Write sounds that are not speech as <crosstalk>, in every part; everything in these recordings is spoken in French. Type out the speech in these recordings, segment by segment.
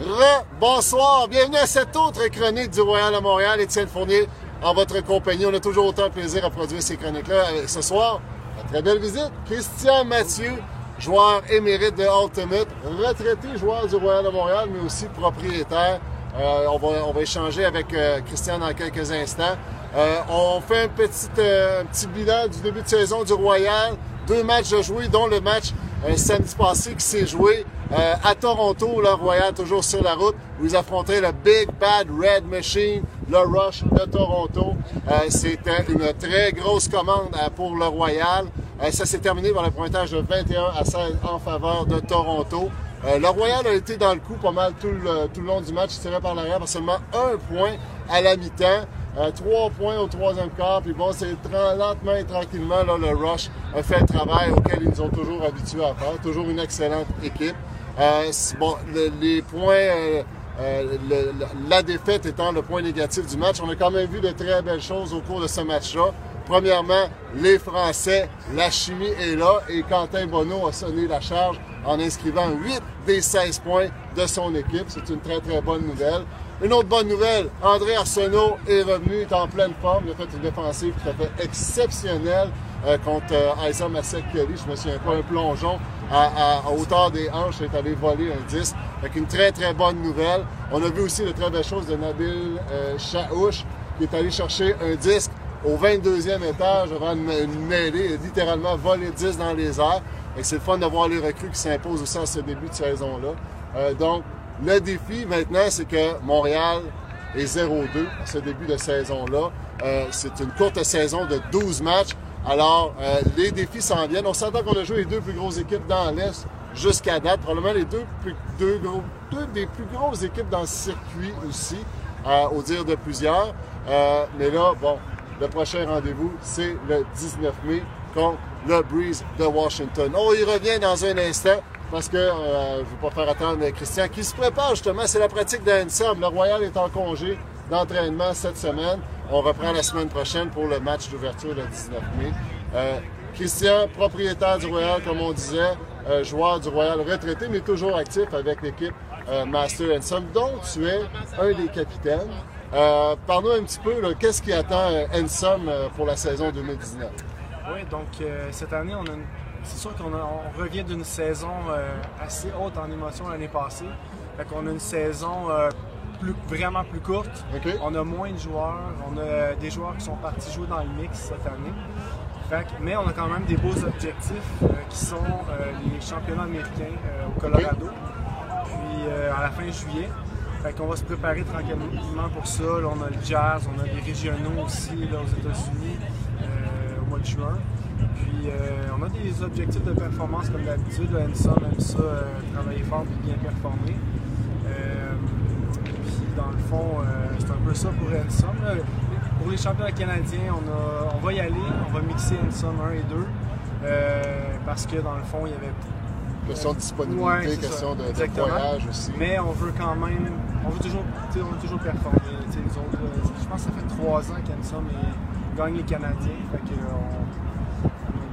Re-bonsoir, bienvenue à cette autre chronique du Royal à Montréal. Étienne Fournier en votre compagnie. On a toujours autant de plaisir à produire ces chroniques-là. Ce soir, très belle visite. Christian Mathieu, joueur émérite de Ultimate, retraité joueur du Royal de Montréal, mais aussi propriétaire. Euh, on, va, échanger avec euh, Christian dans quelques instants. Euh, on fait un petit, petit bilan du début de saison du Royal. Deux matchs de jouer, dont le match samedi passé qui s'est joué à Toronto, le Royal toujours sur la route, où ils affrontaient le Big Bad Red Machine, le Rush de Toronto. C'était une très grosse commande pour le Royal. ça s'est terminé par le pointage de 21 à 16 en faveur de Toronto. Euh, le Royal a été dans le coup pas mal tout le, tout le long du match. Il tirait par l'arrière par seulement un point à la mi-temps. Euh, trois points au troisième quart. Puis bon, c'est lentement et tranquillement, là, le Rush a fait le travail auquel ils nous ont toujours habitués à faire. Toujours une excellente équipe. Euh, bon, les points, euh, le, la défaite étant le point négatif du match, on a quand même vu de très belles choses au cours de ce match-là. Premièrement, les Français, la chimie est là et Quentin Bonneau a sonné la charge en inscrivant 8 des 16 points de son équipe. C'est une très, très bonne nouvelle. Une autre bonne nouvelle, André Arsenault est revenu, est en pleine forme. Il a fait une défensive tout à fait exceptionnelle euh, contre euh, Isa Kelly. Je me souviens pas, un plongeon à, hauteur des hanches est allé voler un 10. Avec une très, très bonne nouvelle. On a vu aussi de très belles choses de Nabil euh, Chaouch qui est allé chercher un disque au 22e étage avant une, mêlée, littéralement volé 10 dans les airs. C'est le fun de voir les recrues qui s'imposent aussi à ce début de saison-là. Euh, donc, le défi maintenant, c'est que Montréal est 0-2 à ce début de saison-là. Euh, c'est une courte saison de 12 matchs. Alors, euh, les défis s'en viennent. On s'entend qu'on a joué les deux plus grosses équipes dans l'Est jusqu'à date. Probablement les deux, plus, des plus grosses équipes dans le circuit aussi, au dire de plusieurs. mais là, bon, le prochain rendez-vous, c'est le 19 mai contre le Breeze de Washington. On y revient dans un instant parce que euh, je ne veux pas faire attendre Christian qui se prépare justement. C'est la pratique de Le Royal est en congé d'entraînement cette semaine. On reprend la semaine prochaine pour le match d'ouverture le 19 mai. Euh, Christian, propriétaire du Royal, comme on disait, euh, joueur du Royal retraité, mais toujours actif avec l'équipe Master Ensom, dont tu es un des capitaines. Parle-nous un petit peu, qu'est-ce qui attend Ensom pour la saison 2019? Oui, donc euh, cette année, c'est sûr qu'on revient d'une saison euh, assez haute en émotion l'année passée. Fait qu'on a une saison euh, plus, vraiment plus courte. On a moins de joueurs. On a des joueurs qui sont partis jouer dans le mix cette année. mais on a quand même des beaux objectifs qui sont les championnats américains au Colorado. Puis à la fin juillet. Fait qu'on va se préparer tranquillement pour ça. on a le jazz, on a des régionaux aussi là, aux États-Unis mois de juin. Puis euh, on a des objectifs de performance comme d'habitude. Ensom aime ça, euh, travailler fort et bien performer. Euh, dans le fond, c'est un peu ça pour Ensom. Pour les championnats canadiens, on, on va y aller, on va mixer Ensom 1 et 2. parce que dans le fond, il y avait question de disponibilité, question de, voyage aussi. Mais on veut quand même, on veut toujours, on veut toujours performer. Les autres, je pense que ça fait trois ans qu'Ensom est gagne les Canadiens. Fait que, on, a un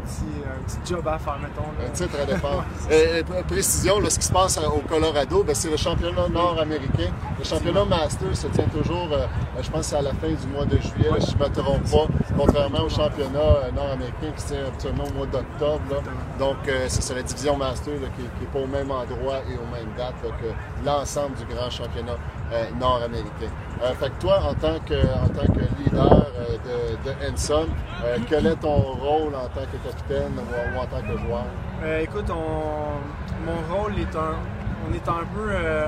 petit, un petit, job à faire, mettons. Là. Un titre à défendre. <laughs> et, précision, là, ce qui se passe au Colorado, ben, c'est le championnat nord-américain. Le championnat Master se tient toujours, euh, je pense, à la fin du mois de juillet, si je ne me trompe pas, contrairement au championnat euh, nord-américain qui se tient habituellement au mois d'octobre. Donc, euh, c'est la division Master qui n'est pas au même endroit et aux mêmes dates que l'ensemble du grand championnat nord-américain. fait que toi, en tant que, en tant que leader, de, de Henson. Euh, quel est ton rôle en tant que capitaine ou, en tant que joueur? Euh, écoute, mon rôle est un. On est un peu. Euh,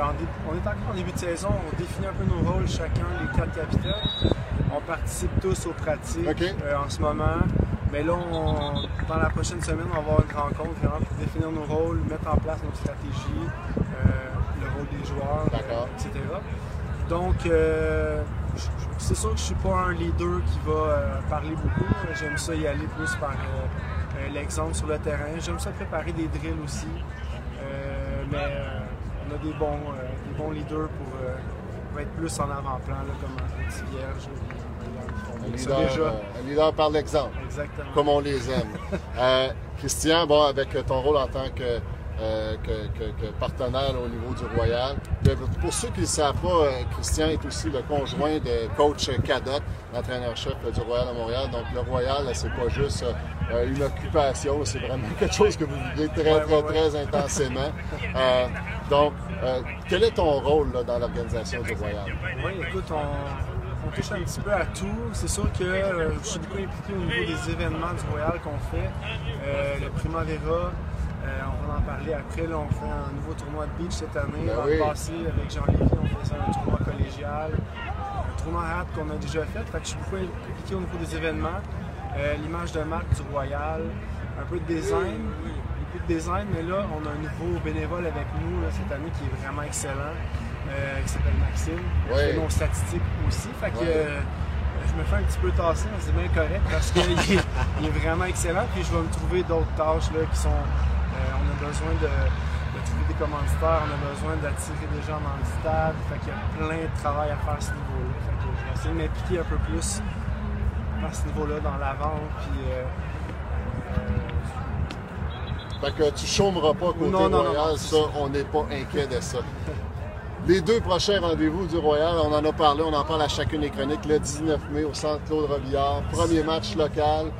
on est encore en début de saison, on définit un peu nos rôles chacun, les quatre capitaines. On participe tous aux pratiques en ce moment. Mais là, dans la prochaine semaine, on va avoir une rencontre vraiment pour définir nos rôles, mettre en place nos stratégies, le rôle des joueurs, etc. Donc, c'est sûr que je suis pas un leader qui va euh, parler beaucoup. J'aime ça y aller plus par euh, euh, l'exemple sur le terrain. J'aime ça préparer des drills aussi. mais on a des bons, des bons leaders pour, être plus en avant-plan, comme un petit vierge. Un leader, un leader, par l'exemple. Exactement. Comme on les aime. <laughs> Christian, bon, avec ton rôle en tant que euh, que, partenaire au niveau du Royal. pour ceux qui ne savent pas, euh, Christian est aussi le conjoint de coach Cadotte, l'entraîneur-chef du Royal à Montréal. Donc le Royal, c'est pas juste une occupation, c'est vraiment <laughs> quelque chose que vous vivez très, très, très intensément. donc, quel est ton rôle dans l'organisation du Royal? Oui, écoute, on, touche un petit peu à tout. C'est sûr que je suis beaucoup impliqué au niveau des événements du Royal qu'on fait. le Primavera, euh, on va en parler après. Là, on fait un nouveau tournoi de beach cette année. Ben L'an le passé, avec Jean-Lévy, on faisait un tournoi collégial. Un tournoi rap qu'on a déjà fait. Fait que je suis beaucoup impliqué au niveau des événements. Euh, l'image de marque du Royal, un peu de design. Beaucoup de design, mais là, on a un nouveau bénévole avec nous cette année qui est vraiment excellent, euh, qui s'appelle Maxime. Il fait nos statistiques aussi. Fait que, je me fais un petit peu tasser, mais c'est bien correct parce qu'il <laughs> est, est, vraiment excellent. Puis je vais me trouver d'autres tâches là, qui sont euh, on a besoin de, trouver des commanditaires, on a besoin d'attirer des gens dans le stade. Fait qu'il y a plein de travail à faire à ce niveau-là. Fait que je vais essayer de m'impliquer un peu plus à ce niveau-là dans la vente. Puis, euh, euh, fait que tu chômeras pas côté Royal, ça, on n'est pas inquiet de ça. <laughs> Les deux prochains rendez-vous du Royal, on en a parlé, on en parle à chacune des chroniques, le 19 mai au Centre Claude Robillard. Premier match local,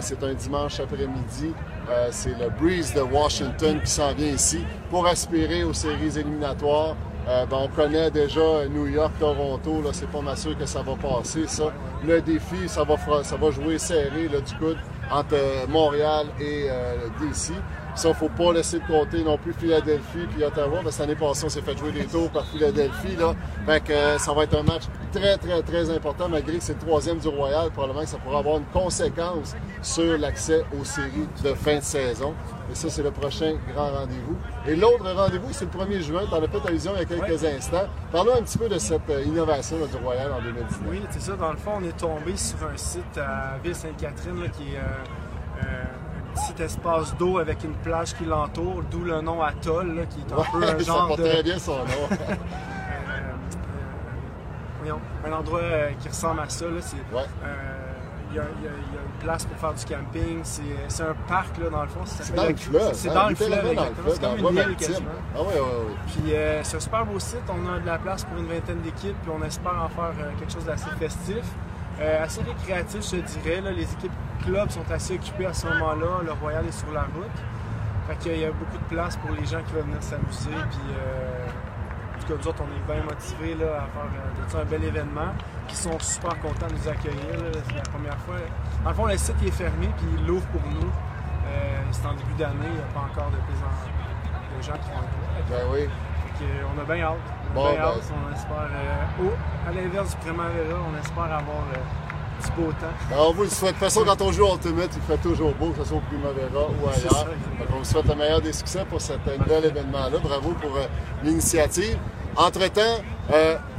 c'est un dimanche après-midi. Euh, c'est le Breeze de Washington qui s'en vient ici pour aspirer aux séries éliminatoires. Euh, ben, on connaît déjà New York, Toronto, là, c'est pas mal sûr que ça va passer, ça. Le défi, ça va, jouer serré du entre Montréal et euh, DC. Ça, il ne faut pas laisser de côté non plus Philadelphie puis Ottawa. Parce cette année passée, on s'est fait jouer des tours par Philadelphie. Là. Fait que euh, ça va être un match très, très, très important, malgré que c'est le troisième du Royal. Probablement que ça pourra avoir une conséquence sur l'accès aux séries de fin de saison. Et ça, c'est le prochain grand rendez-vous. Et l'autre rendez-vous, c'est le 1er juin. dans la fait allusion il y a quelques instants. Parlons un petit peu de cette euh, innovation du Royal en 2019. Oui, c'est ça. Dans le fond, on est tombé sur un site à Ville-Sainte-Catherine qui est euh, petit espace d'eau avec une plage qui l'entoure, d'où le nom Atoll, qui est un peu un <laughs> genre de... très bien son nom. <laughs> Euh, voyons, un endroit euh, qui ressemble à ça. Là, ouais. Il y, a, une place pour faire du camping. C'est un parc, là, dans le fond. C'est dans le fleuve. C'est dans, le fleuve, C'est comme une île, quasiment. Ah oui, oui, oui. Puis c'est un super beau site. On a de la place pour une vingtaine d'équipes. Puis on espère en faire quelque chose d'assez festif. Euh, assez récréatif, je dirais. Les équipes clubs sont assez occupées à ce moment-là. Le Royal est sur la route. Fait qu'il y a beaucoup de place pour les gens qui veulent venir s'amuser. Puis, euh, en tout cas, nous autres, on est bien motivés là, à faire euh, un bel événement. Ils sont super contents de nous accueillir. C'est la première fois. En fond, le site est fermé, puis il l'ouvre pour nous. c'est en début d'année, il n'y a pas encore de, de gens qui vont être là. Ben oui. on a bien hâte. Bon, ben, on espère, euh, à l'inverse du Primavera, on espère avoir euh, beau temps. On vous le souhaite. De toute façon, quand on joue Ultimate, il fait toujours beau, que ce soit au Primavera ou ailleurs. on vous souhaite le meilleur des succès pour cet nouvel événement-là. Bravo pour euh, l'initiative. Entre-temps,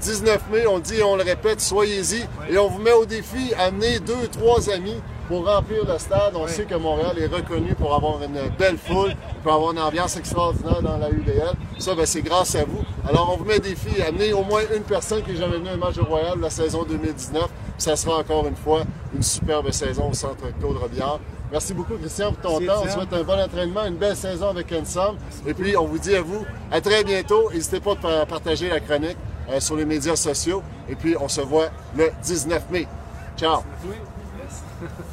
19 mai, on dit et on le répète, soyez-y. Et on vous met au défi, amener deux, trois amis pour remplir le stade. On sait que Montréal est reconnu pour avoir une belle foule, pour avoir une ambiance extraordinaire dans la UDL. Ça, ben, c'est grâce à vous. Alors, on vous met des défi, amener au moins une personne qui est jamais venue à un match de Royal la saison 2019. Ça sera encore une fois une superbe saison au centre Claude Robillard. Merci beaucoup, Christian, pour ton temps. On souhaite un bon entraînement, une belle saison avec Ensemble. Et puis, on vous dit à vous, à très bientôt. N'hésitez pas à partager la chronique euh, sur les médias sociaux. Et puis, on se voit le 19 mai. Ciao! <laughs>